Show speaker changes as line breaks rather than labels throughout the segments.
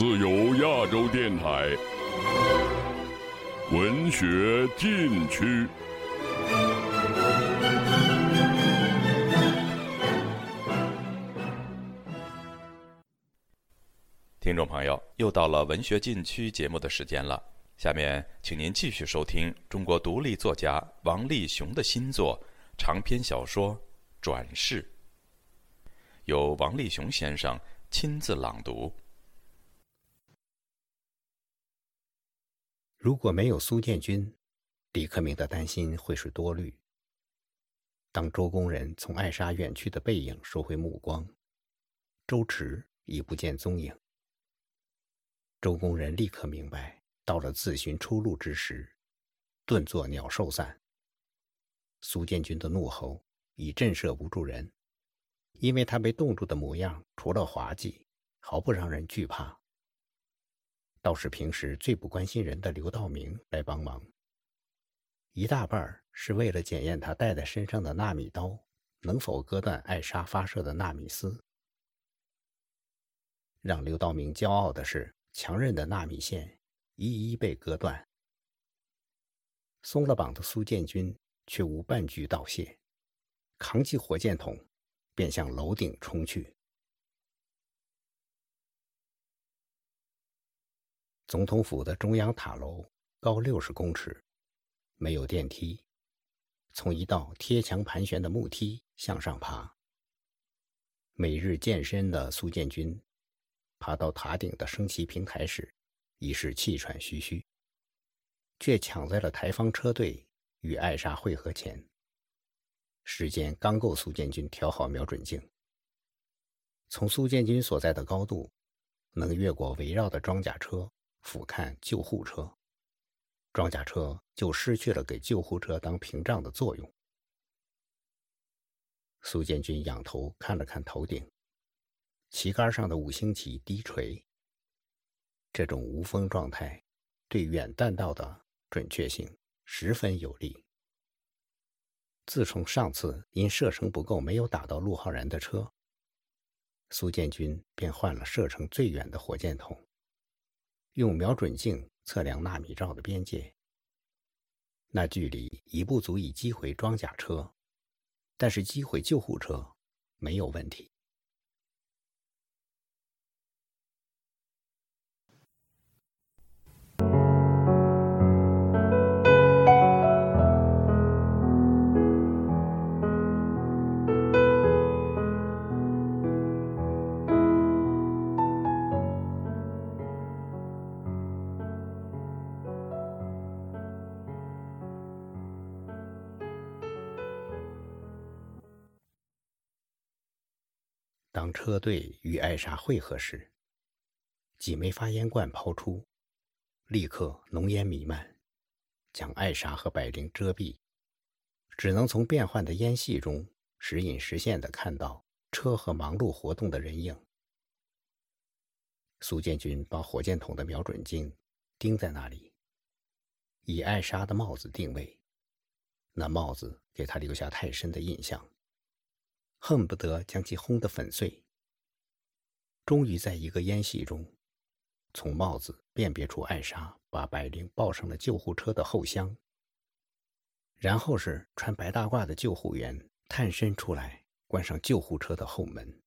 自由亚洲电台。文学禁区。
听众朋友，又到了文学禁区节目的时间了。下面，请您继续收听中国独立作家王立雄的新作长篇小说《转世》，由王立雄先生亲自朗读。
如果没有苏建军，李克明的担心会是多虑。当周工人从艾莎远去的背影收回目光，周驰已不见踪影。周工人立刻明白，到了自寻出路之时，顿作鸟兽散。苏建军的怒吼已震慑不住人，因为他被冻住的模样，除了滑稽，毫不让人惧怕。倒是平时最不关心人的刘道明来帮忙，一大半是为了检验他带在身上的纳米刀能否割断艾莎发射的纳米丝。让刘道明骄傲的是。强韧的纳米线一一被割断，松了绑的苏建军却无半句道谢，扛起火箭筒便向楼顶冲去。总统府的中央塔楼高六十公尺，没有电梯，从一道贴墙盘旋的木梯向上爬。每日健身的苏建军。爬到塔顶的升旗平台时，已是气喘吁吁，却抢在了台方车队与艾莎会合前。时间刚够苏建军调好瞄准镜。从苏建军所在的高度，能越过围绕的装甲车俯瞰救护车，装甲车就失去了给救护车当屏障的作用。苏建军仰头看了看头顶。旗杆上的五星旗低垂。这种无风状态，对远弹道的准确性十分有利。自从上次因射程不够没有打到陆浩然的车，苏建军便换了射程最远的火箭筒，用瞄准镜测量纳米罩的边界。那距离已不足以击毁装甲车，但是击毁救护车没有问题。车队与艾莎会合时，几枚发烟罐抛出，立刻浓烟弥漫，将艾莎和百灵遮蔽，只能从变幻的烟隙中时隐时现地看到车和忙碌活动的人影。苏建军把火箭筒的瞄准镜盯在那里，以艾莎的帽子定位，那帽子给他留下太深的印象。恨不得将其轰得粉碎。终于在一个烟隙中，从帽子辨别出艾莎把百灵抱上了救护车的后厢。然后是穿白大褂的救护员探身出来，关上救护车的后门。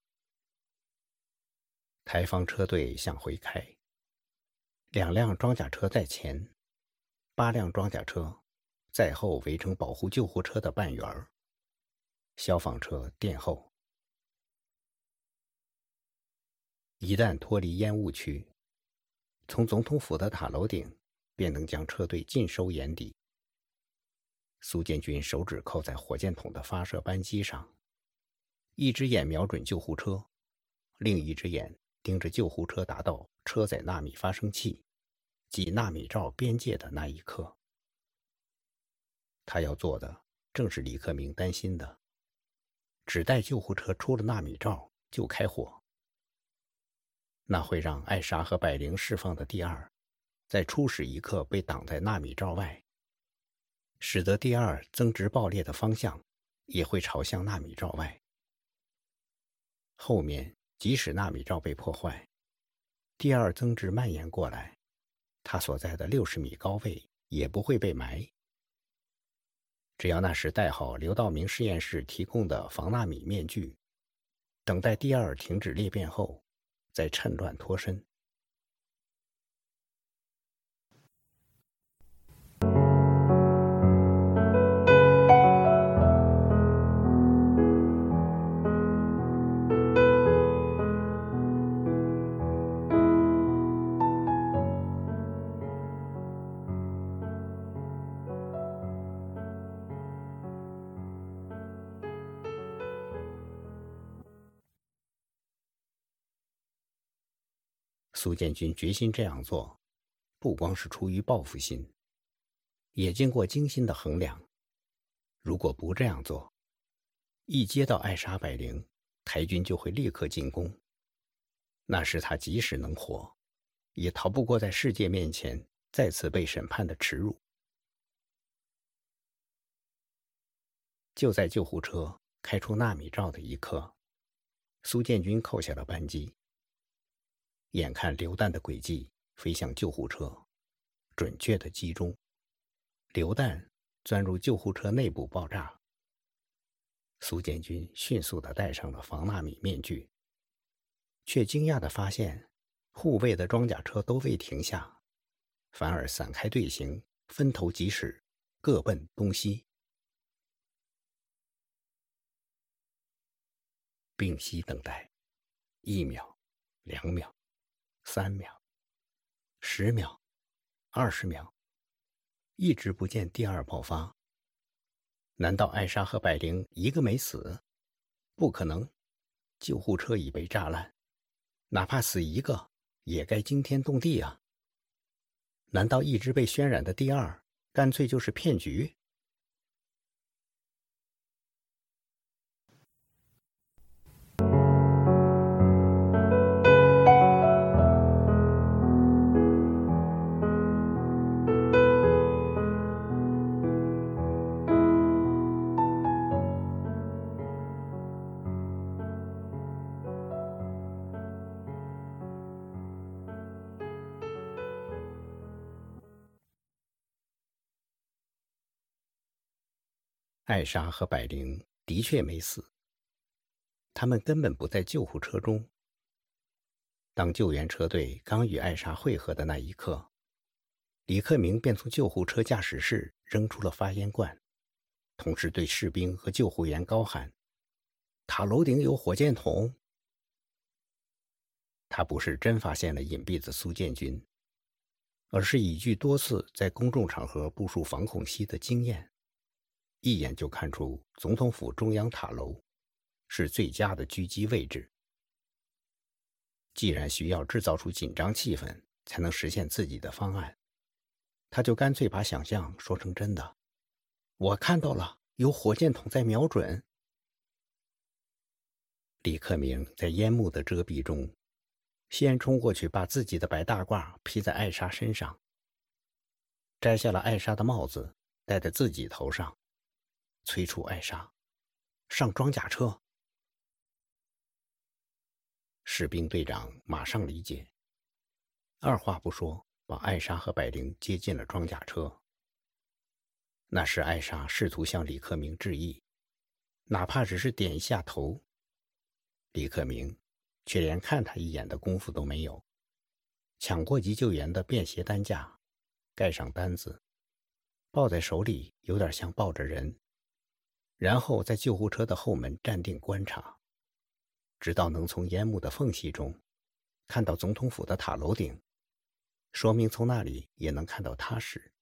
台方车队向回开，两辆装甲车在前，八辆装甲车在后围成保护救护车的半圆儿。消防车殿后，一旦脱离烟雾区，从总统府的塔楼顶便能将车队尽收眼底。苏建军手指扣在火箭筒的发射扳机上，一只眼瞄准救护车，另一只眼盯着救护车达到车载纳米发生器及纳米罩边界的那一刻。他要做的正是李克明担心的。只待救护车出了纳米罩就开火，那会让艾莎和百灵释放的第二，在初始一刻被挡在纳米罩外，使得第二增值爆裂的方向也会朝向纳米罩外。后面即使纳米罩被破坏，第二增值蔓延过来，它所在的六十米高位也不会被埋。只要那时戴好刘道明实验室提供的防纳米面具，等待第二停止裂变后，再趁乱脱身。苏建军决心这样做，不光是出于报复心，也经过精心的衡量。如果不这样做，一接到艾莎百灵，台军就会立刻进攻。那时他即使能活，也逃不过在世界面前再次被审判的耻辱。就在救护车开出纳米罩的一刻，苏建军扣下了扳机。眼看榴弹的轨迹飞向救护车，准确的击中，榴弹钻入救护车内部爆炸。苏建军迅速的戴上了防纳米面具，却惊讶的发现，护卫的装甲车都未停下，反而散开队形，分头疾驶，各奔东西。屏息等待，一秒，两秒。三秒，十秒，二十秒，一直不见第二爆发。难道艾莎和百灵一个没死？不可能，救护车已被炸烂，哪怕死一个，也该惊天动地啊！难道一直被渲染的第二，干脆就是骗局？艾莎和百灵的确没死，他们根本不在救护车中。当救援车队刚与艾莎会合的那一刻，李克明便从救护车驾驶室扔出了发烟罐，同时对士兵和救护员高喊：“塔楼顶有火箭筒！”他不是真发现了隐蔽的苏建军，而是依据多次在公众场合部署防空隙的经验。一眼就看出总统府中央塔楼是最佳的狙击位置。既然需要制造出紧张气氛才能实现自己的方案，他就干脆把想象说成真的。我看到了，有火箭筒在瞄准。李克明在烟幕的遮蔽中，先冲过去，把自己的白大褂披在艾莎身上，摘下了艾莎的帽子，戴在自己头上。催促艾莎上装甲车。士兵队长马上理解，二话不说，把艾莎和百灵接进了装甲车。那时，艾莎试图向李克明致意，哪怕只是点一下头，李克明却连看他一眼的功夫都没有，抢过急救员的便携担架，盖上单子，抱在手里，有点像抱着人。然后在救护车的后门站定观察，直到能从烟幕的缝隙中看到总统府的塔楼顶，说明从那里也能看到他时，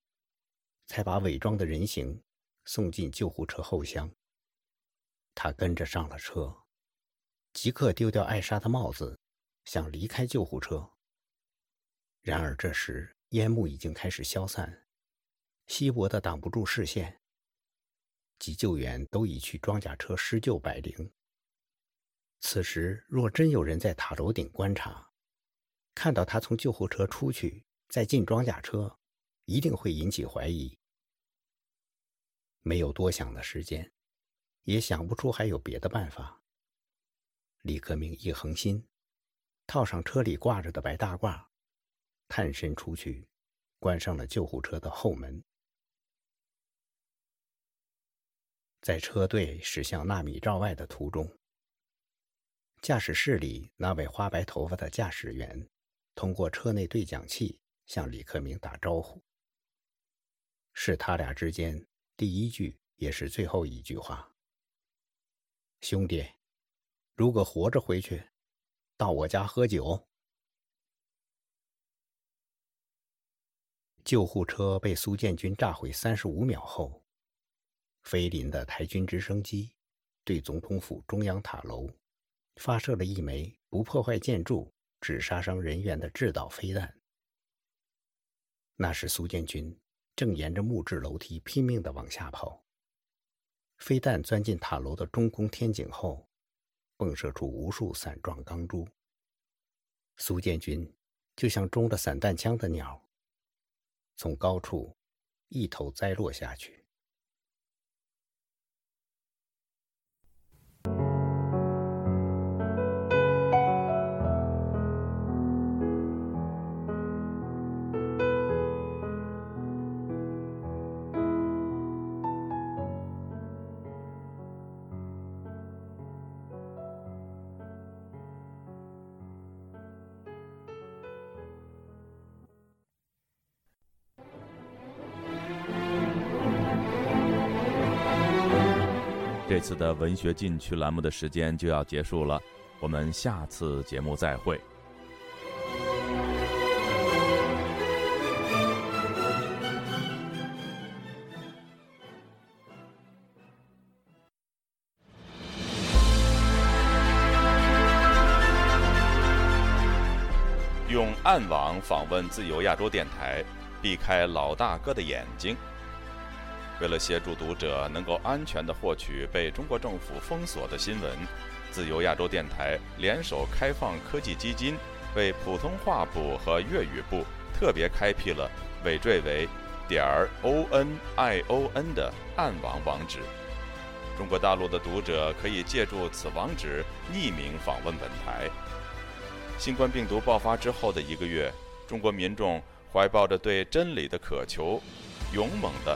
才把伪装的人形送进救护车后厢。他跟着上了车，即刻丢掉艾莎的帽子，想离开救护车。然而这时烟幕已经开始消散，稀薄的挡不住视线。急救员都已去装甲车施救百灵。此时，若真有人在塔楼顶观察，看到他从救护车出去，再进装甲车，一定会引起怀疑。没有多想的时间，也想不出还有别的办法。李克明一横心，套上车里挂着的白大褂，探身出去，关上了救护车的后门。在车队驶向纳米罩外的途中，驾驶室里那位花白头发的驾驶员通过车内对讲器向李克明打招呼。是他俩之间第一句也是最后一句话。兄弟，如果活着回去，到我家喝酒。救护车被苏建军炸毁三十五秒后，菲林的台军直升机对总统府中央塔楼发射了一枚不破坏建筑、只杀伤人员的制导飞弹。那时苏建军。正沿着木质楼梯拼命地往下跑。飞弹钻进塔楼的中空天井后，迸射出无数伞状钢珠。苏建军就像中了散弹枪的鸟，从高处一头栽落下去。
次的文学禁区栏目的时间就要结束了，我们下次节目再会。用暗网访问自由亚洲电台，避开老大哥的眼睛。为了协助读者能够安全地获取被中国政府封锁的新闻，自由亚洲电台联手开放科技基金，为普通话部和粤语部特别开辟了尾缀为点儿 o n i o n 的暗网网址。中国大陆的读者可以借助此网址匿名访问本台。新冠病毒爆发之后的一个月，中国民众怀抱着对真理的渴求，勇猛地。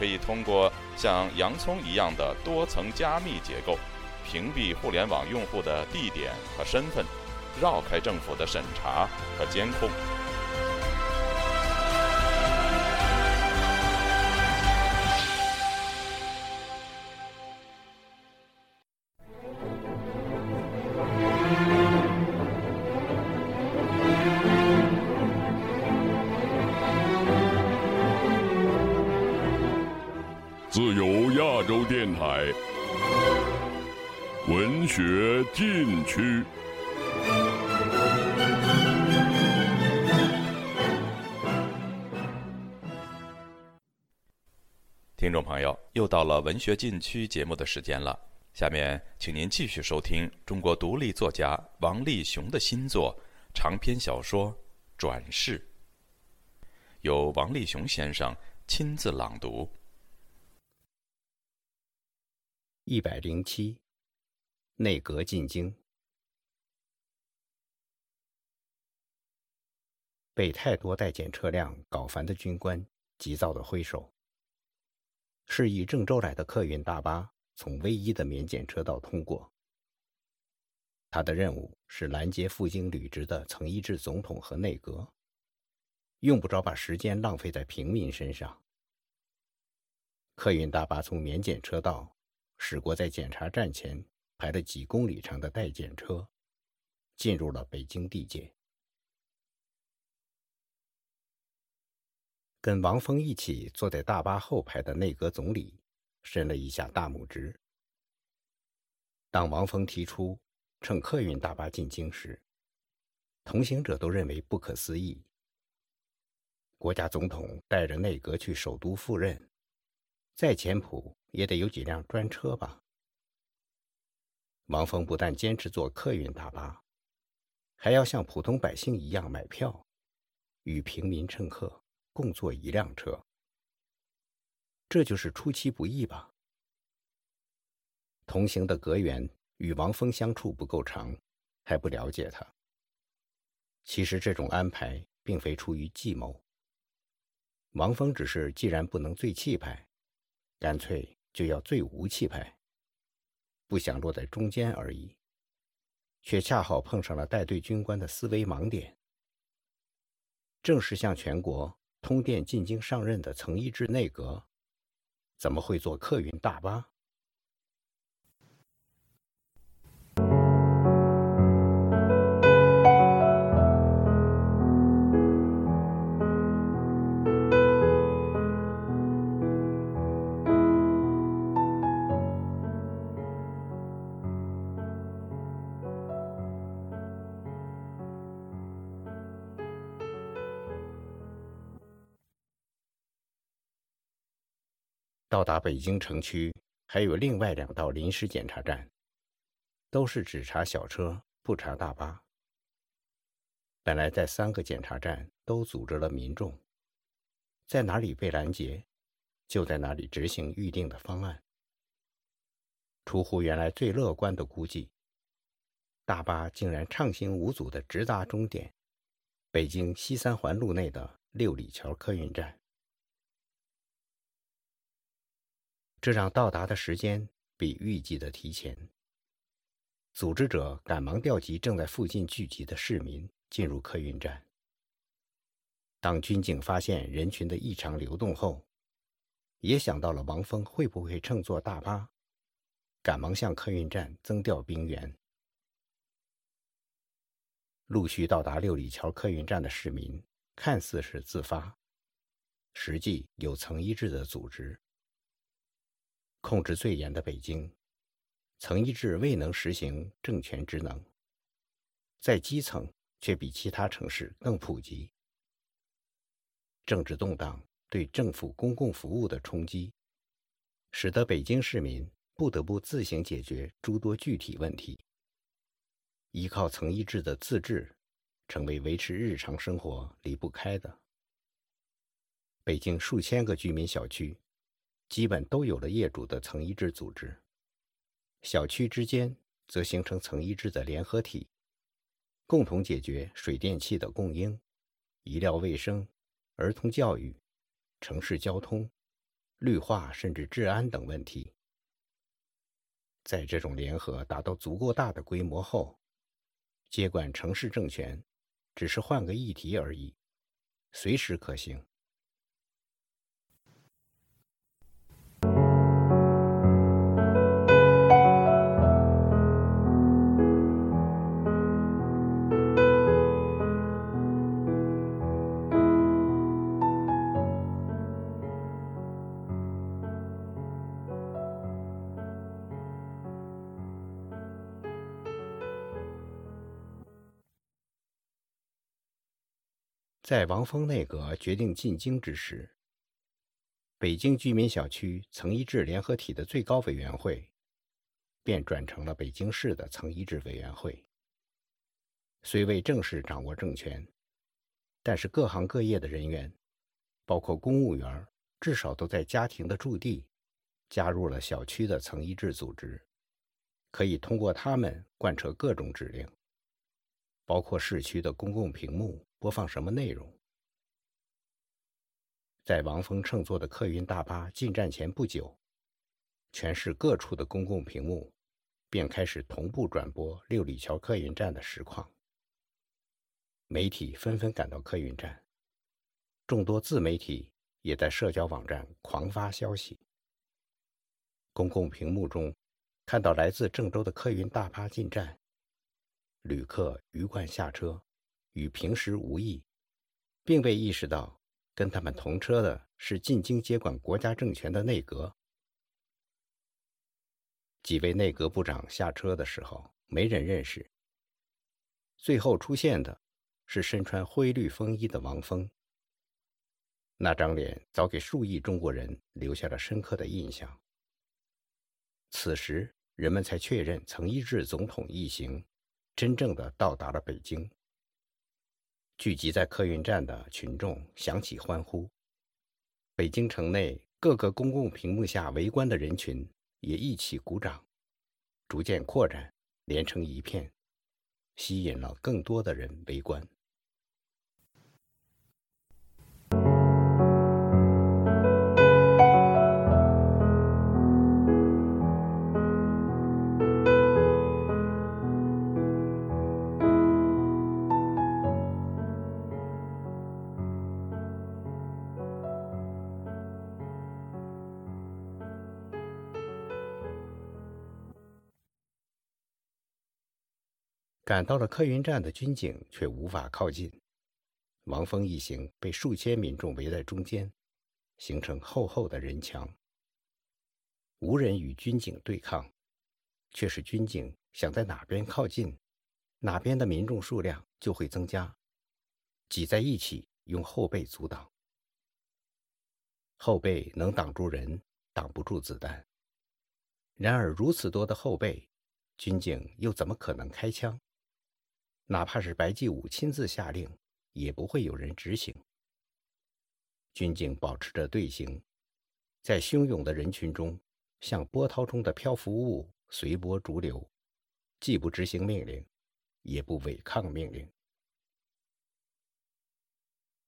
可以通过像洋葱一样的多层加密结构，屏蔽互联网用户的地点和身份，绕开政府的审查和监控。
自由亚洲电台文学禁区。
听众朋友，又到了文学禁区节目的时间了。下面，请您继续收听中国独立作家王立雄的新作长篇小说《转世》，由王立雄先生亲自朗读。
一百零七，内阁进京，被太多待检车辆搞烦的军官急躁地挥手，示意郑州来的客运大巴。从唯一的免检车道通过。他的任务是拦截赴京履职的曾一智总统和内阁，用不着把时间浪费在平民身上。客运大巴从免检车道驶过，在检查站前排了几公里长的待检车，进入了北京地界。跟王峰一起坐在大巴后排的内阁总理。伸了一下大拇指。当王峰提出乘客运大巴进京时，同行者都认为不可思议。国家总统带着内阁去首都赴任，再简朴也得有几辆专车吧？王峰不但坚持坐客运大巴，还要像普通百姓一样买票，与平民乘客共坐一辆车。这就是出其不意吧。同行的阁员与王峰相处不够长，还不了解他。其实这种安排并非出于计谋。王峰只是既然不能最气派，干脆就要最无气派，不想落在中间而已，却恰好碰上了带队军官的思维盲点。正是向全国通电进京上任的曾一智内阁。怎么会坐客运大巴？到达北京城区，还有另外两道临时检查站，都是只查小车不查大巴。本来在三个检查站都组织了民众，在哪里被拦截，就在哪里执行预定的方案。出乎原来最乐观的估计，大巴竟然畅行无阻地直达终点——北京西三环路内的六里桥客运站。这让到达的时间比预计的提前。组织者赶忙调集正在附近聚集的市民进入客运站。当军警发现人群的异常流动后，也想到了王峰会不会乘坐大巴，赶忙向客运站增调兵员。陆续到达六里桥客运站的市民，看似是自发，实际有曾一致的组织。控制最严的北京，曾一直未能实行政权职能，在基层却比其他城市更普及。政治动荡对政府公共服务的冲击，使得北京市民不得不自行解决诸多具体问题。依靠曾一制的自治，成为维持日常生活离不开的。北京数千个居民小区。基本都有了业主的层一制组织，小区之间则形成层一制的联合体，共同解决水电气的供应、医疗卫生、儿童教育、城市交通、绿化甚至治安等问题。在这种联合达到足够大的规模后，接管城市政权只是换个议题而已，随时可行。在王峰内阁决定进京之时，北京居民小区曾一制联合体的最高委员会，便转成了北京市的曾一制委员会。虽未正式掌握政权，但是各行各业的人员，包括公务员，至少都在家庭的驻地加入了小区的曾一制组织，可以通过他们贯彻各种指令，包括市区的公共屏幕。播放什么内容？在王峰乘坐的客运大巴进站前不久，全市各处的公共屏幕便开始同步转播六里桥客运站的实况。媒体纷纷赶到客运站，众多自媒体也在社交网站狂发消息。公共屏幕中看到来自郑州的客运大巴进站，旅客鱼贯下车。与平时无异，并未意识到跟他们同车的是进京接管国家政权的内阁。几位内阁部长下车的时候，没人认识。最后出现的是身穿灰绿风衣的王峰。那张脸早给数亿中国人留下了深刻的印象。此时，人们才确认曾一制总统一行真正的到达了北京。聚集在客运站的群众响起欢呼，北京城内各个公共屏幕下围观的人群也一起鼓掌，逐渐扩展，连成一片，吸引了更多的人围观。赶到了客运站的军警却无法靠近，王峰一行被数千民众围在中间，形成厚厚的人墙。无人与军警对抗，却是军警想在哪边靠近，哪边的民众数量就会增加，挤在一起用后背阻挡。后背能挡住人，挡不住子弹。然而如此多的后背，军警又怎么可能开枪？哪怕是白继武亲自下令，也不会有人执行。军警保持着队形，在汹涌的人群中，像波涛中的漂浮物，随波逐流，既不执行命令，也不违抗命令。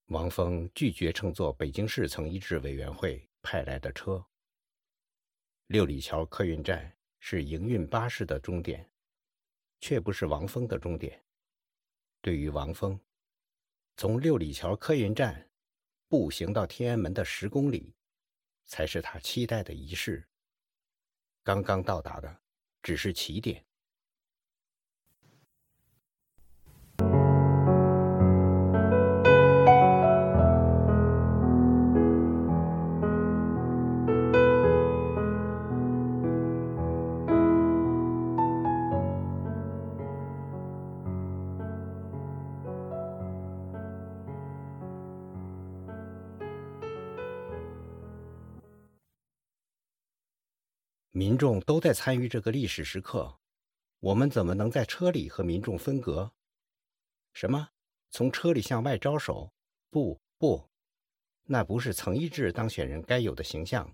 王峰拒绝乘坐北京市曾一制委员会派来的车。六里桥客运站是营运巴士的终点，却不是王峰的终点。对于王峰，从六里桥客运站步行到天安门的十公里，才是他期待的仪式。刚刚到达的只是起点。民众都在参与这个历史时刻，我们怎么能在车里和民众分隔？什么？从车里向外招手？不不，那不是曾一智当选人该有的形象，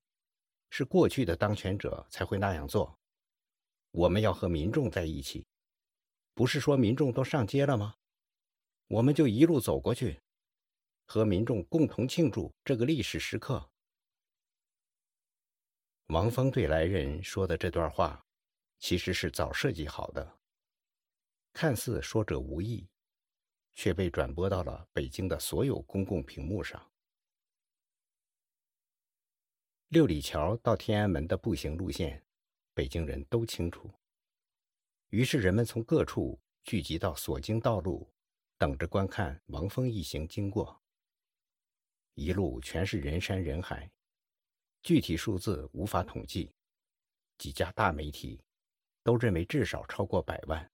是过去的当权者才会那样做。我们要和民众在一起，不是说民众都上街了吗？我们就一路走过去，和民众共同庆祝这个历史时刻。王峰对来人说的这段话，其实是早设计好的。看似说者无意，却被转播到了北京的所有公共屏幕上。六里桥到天安门的步行路线，北京人都清楚。于是人们从各处聚集到所经道路，等着观看王峰一行经过。一路全是人山人海。具体数字无法统计，几家大媒体都认为至少超过百万。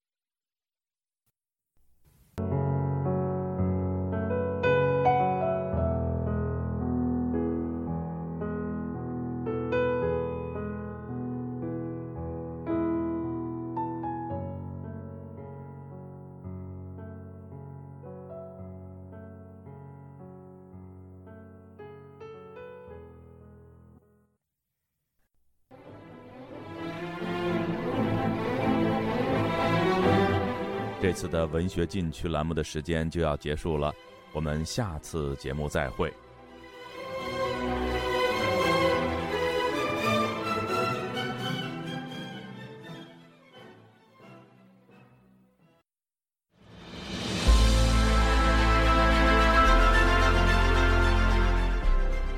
次的文学禁区栏目的时间就要结束了，我们下次节目再会。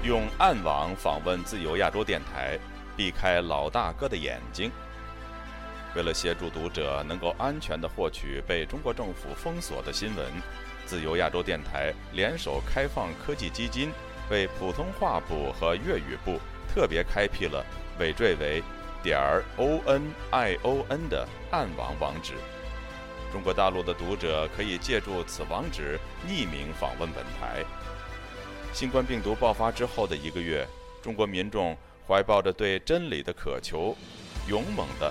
用暗网访问自由亚洲电台，避开老大哥的眼睛。为了协助读者能够安全地获取被中国政府封锁的新闻，自由亚洲电台联手开放科技基金，为普通话部和粤语部特别开辟了尾缀为点儿 o n i o n 的暗网网址。中国大陆的读者可以借助此网址匿名访问本台。新冠病毒爆发之后的一个月，中国民众怀抱着对真理的渴求，勇猛地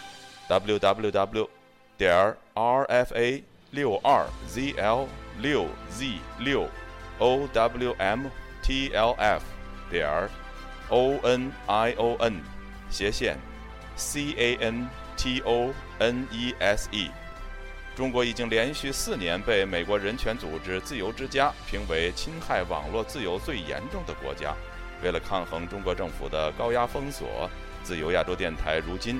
，www 点 r f a 六二 z l 六 z 六 o w m t l f 点 o n i o n 斜线 c a n t o n e s e。中国已经连续四年被美国人权组织自由之家评为侵害网络自由最严重的国家。为了抗衡中国政府的高压封锁，自由亚洲电台如今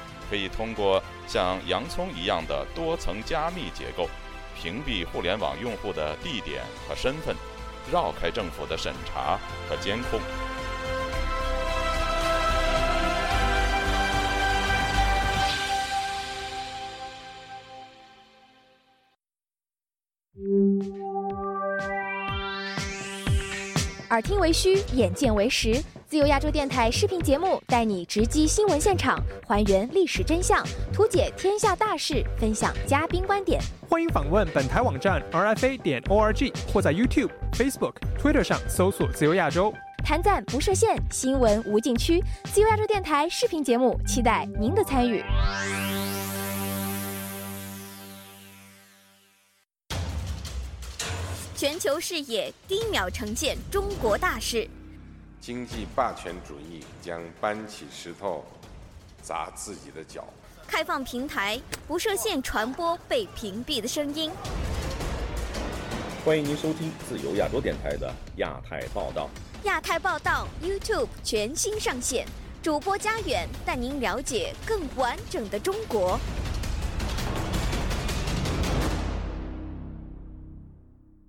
可以通过像洋葱一样的多层加密结构，屏蔽互联网用户的地点和身份，绕开政府的审查和监控。
耳听为虚，眼见为实。自由亚洲电台视频节目带你直击新闻现场，还原历史真相，图解天下大事，分享嘉宾观点。
欢迎访问本台网站 rfa 点 org，或在 YouTube、Facebook、Twitter 上搜索“自由亚洲”。
谈赞不设限，新闻无禁区。自由亚洲电台视频节目，期待您的参与。全球视野，低秒呈现中国大事。
经济霸权主义将搬起石头砸自己的脚。
开放平台，不设限传播被屏蔽的声音。
欢迎您收听自由亚洲电台的亚太报道。
亚太报道 YouTube 全新上线，主播家远带您了解更完整的中国。